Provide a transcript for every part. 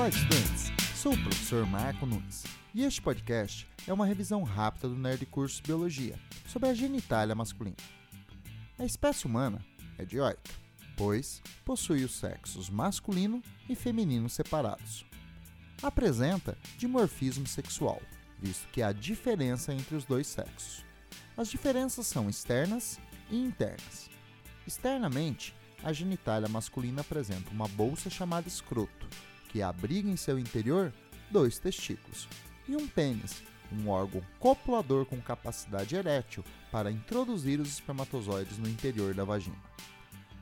Olá, estudantes! Sou o professor Marco Nunes e este podcast é uma revisão rápida do Nerd Curso Biologia sobre a genitália masculina. A espécie humana é dioica, pois possui os sexos masculino e feminino separados. Apresenta dimorfismo sexual, visto que há diferença entre os dois sexos. As diferenças são externas e internas. Externamente, a genitália masculina apresenta uma bolsa chamada escroto, que abriga em seu interior dois testículos, e um pênis, um órgão copulador com capacidade erétil para introduzir os espermatozoides no interior da vagina.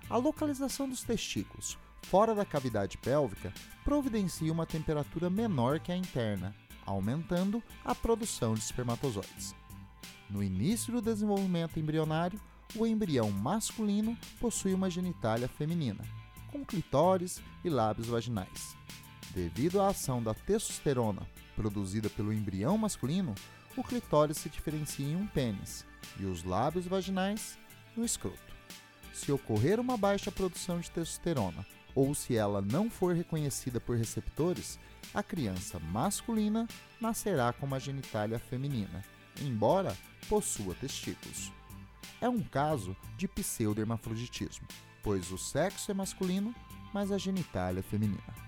A localização dos testículos fora da cavidade pélvica providencia uma temperatura menor que a interna, aumentando a produção de espermatozoides. No início do desenvolvimento embrionário, o embrião masculino possui uma genitália feminina, com clitóris e lábios vaginais. Devido à ação da testosterona produzida pelo embrião masculino, o clitóris se diferencia em um pênis e os lábios vaginais no escroto. Se ocorrer uma baixa produção de testosterona ou se ela não for reconhecida por receptores, a criança masculina nascerá com uma genitália feminina, embora possua testículos. É um caso de pseudermafroditismo, pois o sexo é masculino, mas a genitália é feminina.